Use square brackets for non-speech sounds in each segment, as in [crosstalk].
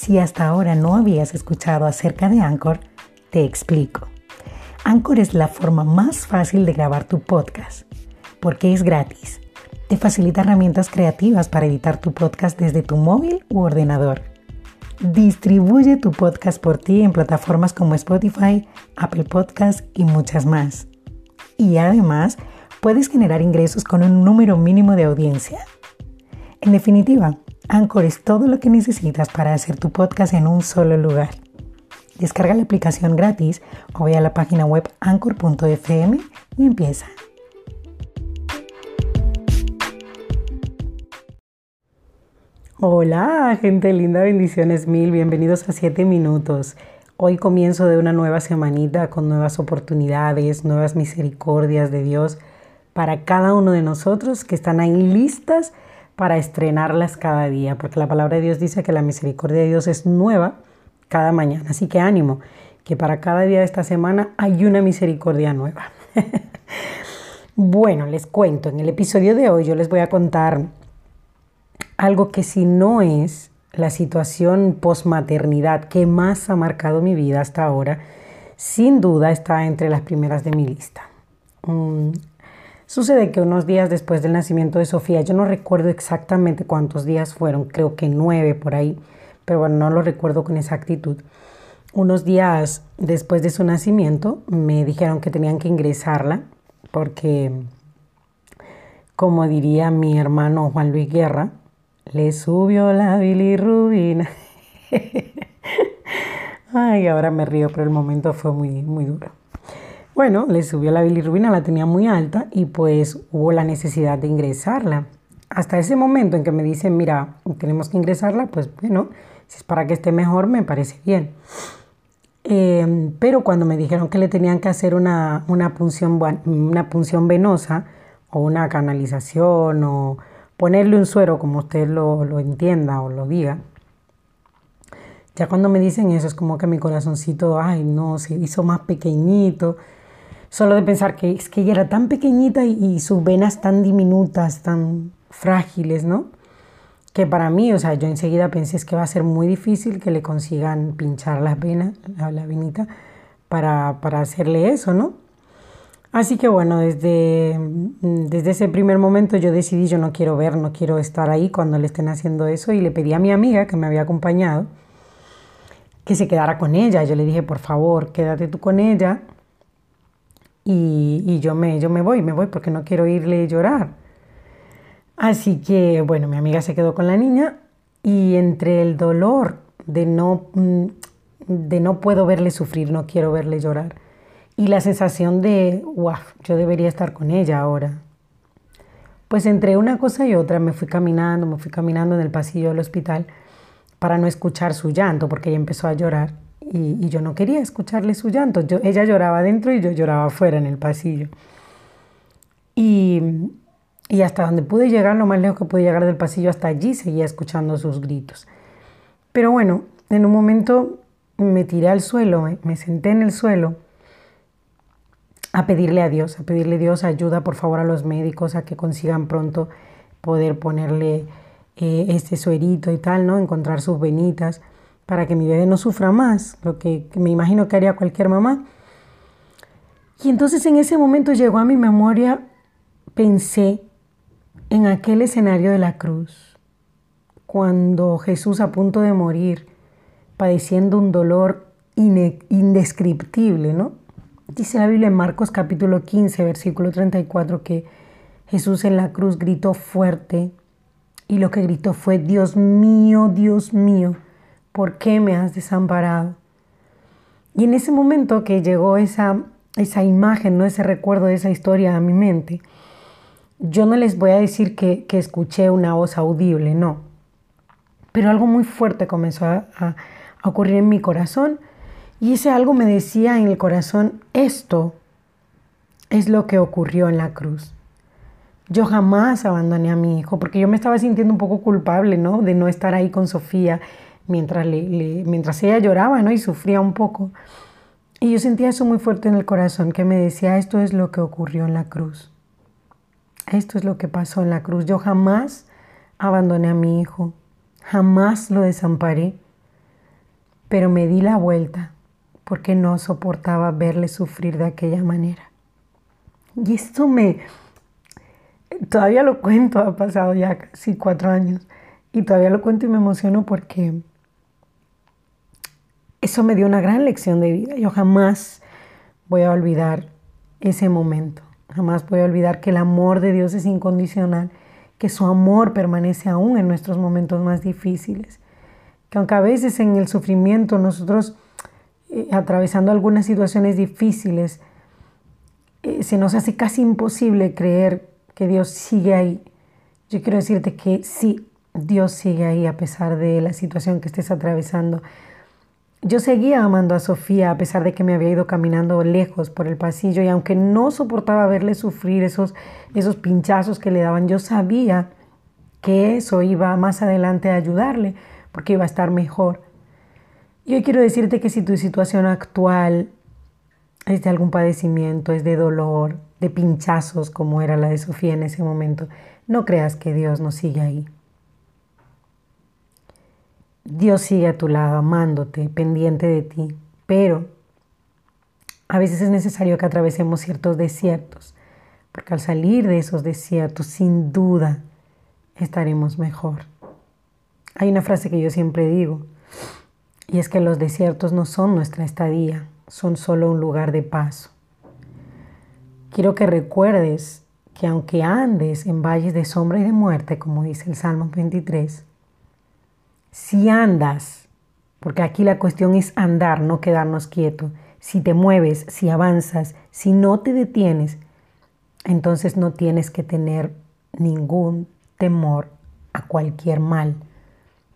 Si hasta ahora no habías escuchado acerca de Anchor, te explico. Anchor es la forma más fácil de grabar tu podcast, porque es gratis. Te facilita herramientas creativas para editar tu podcast desde tu móvil u ordenador. Distribuye tu podcast por ti en plataformas como Spotify, Apple Podcasts y muchas más. Y además, puedes generar ingresos con un número mínimo de audiencia. En definitiva, Anchor es todo lo que necesitas para hacer tu podcast en un solo lugar. Descarga la aplicación gratis o ve a la página web anchor.fm y empieza. Hola, gente linda, bendiciones mil, bienvenidos a 7 minutos. Hoy comienzo de una nueva semanita con nuevas oportunidades, nuevas misericordias de Dios para cada uno de nosotros que están ahí listas estrenarlas cada día, porque la palabra de Dios dice que la misericordia de Dios es nueva cada mañana. Así que ánimo, que para cada día de esta semana hay una misericordia nueva. [laughs] bueno, les cuento, en el episodio de hoy yo les voy a contar algo que si no es la situación posmaternidad que más ha marcado mi vida hasta ahora, sin duda está entre las primeras de mi lista. Mm, Sucede que unos días después del nacimiento de Sofía, yo no recuerdo exactamente cuántos días fueron, creo que nueve por ahí, pero bueno, no lo recuerdo con exactitud. Unos días después de su nacimiento me dijeron que tenían que ingresarla porque, como diría mi hermano Juan Luis Guerra, le subió la bilirrubina. [laughs] Ay, ahora me río, pero el momento fue muy, muy duro. Bueno, le subió la bilirrubina, la tenía muy alta y pues hubo la necesidad de ingresarla. Hasta ese momento en que me dicen, mira, tenemos que ingresarla, pues bueno, si es para que esté mejor, me parece bien. Em, pero cuando me dijeron que le tenían que hacer una, punción, una punción venosa o una canalización o ponerle un suero, como usted lo, lo entienda o lo diga, ya cuando me dicen eso es como que mi corazoncito, ay, no, se hizo más pequeñito Solo de pensar que es que ella era tan pequeñita y, sus venas tan diminutas, tan frágiles, ¿no? Que para mí, o sea, yo enseguida pensé es que va a ser muy difícil que le consigan pinchar las venas, la, la venita, para, para hacerle eso, ¿no? Así que bueno, desde, desde ese primer momento yo decidí, yo no quiero ver, no quiero estar ahí cuando le estén haciendo eso y le pedí a mi amiga que me había acompañado que se quedara con ella. Yo le dije, por favor, quédate tú con ella y, yo, me, yo me voy, me voy porque no quiero irle llorar. Así que, bueno, mi amiga se quedó con la niña y entre el dolor de no, mm, de no puedo verle sufrir, no quiero verle llorar, y la sensación de, wow, yo debería estar con ella ahora. Pues entre una cosa y otra me fui caminando, me fui caminando en el pasillo del hospital para no escuchar su llanto, porque ella empezó a llorar y, yo no quería escucharle su llanto. Ella lloraba dentro y yo lloraba afuera en el pasillo. Y, y hasta donde pude llegar, lo más lejos que pude llegar del pasillo, hasta allí seguía escuchando sus gritos. Pero bueno, en un momento me tiré al suelo, me, senté en el suelo a pedirle a Dios, a pedirle a Dios ayuda por favor a los médicos a que consigan pronto poder ponerle eh, este suerito y tal, ¿no? Encontrar sus venitas para que mi bebé no sufra más, lo que me imagino que haría cualquier mamá. Y entonces en ese momento llegó a mi memoria, pensé en aquel escenario de la cruz, cuando Jesús a punto de morir, padeciendo un dolor indescriptible, ¿no? Dice la Biblia en Marcos capítulo 15, versículo 34, que Jesús en la cruz gritó fuerte y lo que gritó fue, Dios mío, Dios mío, ¿por qué me has desamparado? Y en ese momento que llegó esa, esa imagen, ¿no? ese recuerdo de esa historia a mi mente, yo no les voy a decir que, escuché una voz audible, no. Pero algo muy fuerte comenzó a, a ocurrir en mi corazón y ese algo me decía en el corazón, esto es lo que ocurrió en la cruz. Yo jamás abandoné a mi hijo porque yo me estaba sintiendo un poco culpable, ¿no? De no estar ahí con Sofía mientras, le, mientras ella lloraba ¿no? y sufría un poco. Y yo sentía eso muy fuerte en el corazón, que me decía, esto es lo que ocurrió en la cruz. Esto es lo que pasó en la cruz. Yo jamás abandoné a mi hijo, jamás lo desamparé. pero me di la vuelta porque no soportaba verle sufrir de aquella manera. Y esto me... Todavía lo cuento, ha pasado ya casi cuatro años, y todavía lo cuento y me emociono porque eso me dio una gran lección de vida. Yo jamás voy a olvidar ese momento. Jamás voy a olvidar que el amor de Dios es incondicional, que su amor permanece aún en nuestros momentos más difíciles. Que aunque a veces en el sufrimiento nosotros, eh, atravesando algunas situaciones difíciles, eh, se nos hace casi imposible creer que Dios sigue ahí. Yo quiero decirte que sí, Dios sigue ahí a pesar de la situación que estés atravesando. Yo seguía amando a Sofía a pesar de que me había ido caminando lejos por el pasillo y aunque no soportaba verle sufrir esos, esos pinchazos que le daban, yo sabía que eso iba más adelante a ayudarle porque iba a estar mejor. Y hoy quiero decirte que si tu situación actual es de algún padecimiento, es de dolor, de pinchazos como era la de Sofía en ese momento, no creas que Dios no sigue ahí. Dios sigue a tu lado, amándote, pendiente de ti, pero a veces es necesario que atravesemos ciertos desiertos, porque al salir de esos desiertos, sin duda, estaremos mejor. Hay una frase que yo siempre digo, y es que los desiertos no son nuestra estadía, son solo un lugar de paso. Quiero que recuerdes que aunque andes en valles de sombra y de muerte, como dice el Salmo 23, si andas, porque aquí la cuestión es andar, no quedarnos quietos, si te mueves, si avanzas, si no te detienes, entonces no tienes que tener ningún temor a cualquier mal,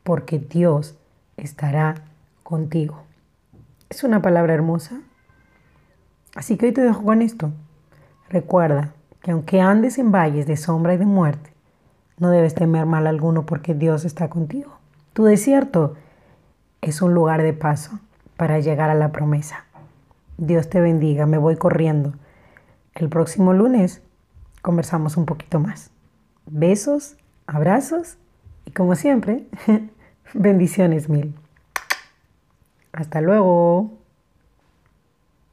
porque Dios estará contigo. Es una palabra hermosa. Así que hoy te dejo con esto. Recuerda que aunque andes en valles de sombra y de muerte, no debes temer mal alguno porque Dios está contigo. Tu desierto es un lugar de paso para llegar a la promesa. Dios te bendiga, me voy corriendo. El próximo lunes conversamos un poquito más. Besos, abrazos y como siempre, [laughs] bendiciones mil. Hasta luego.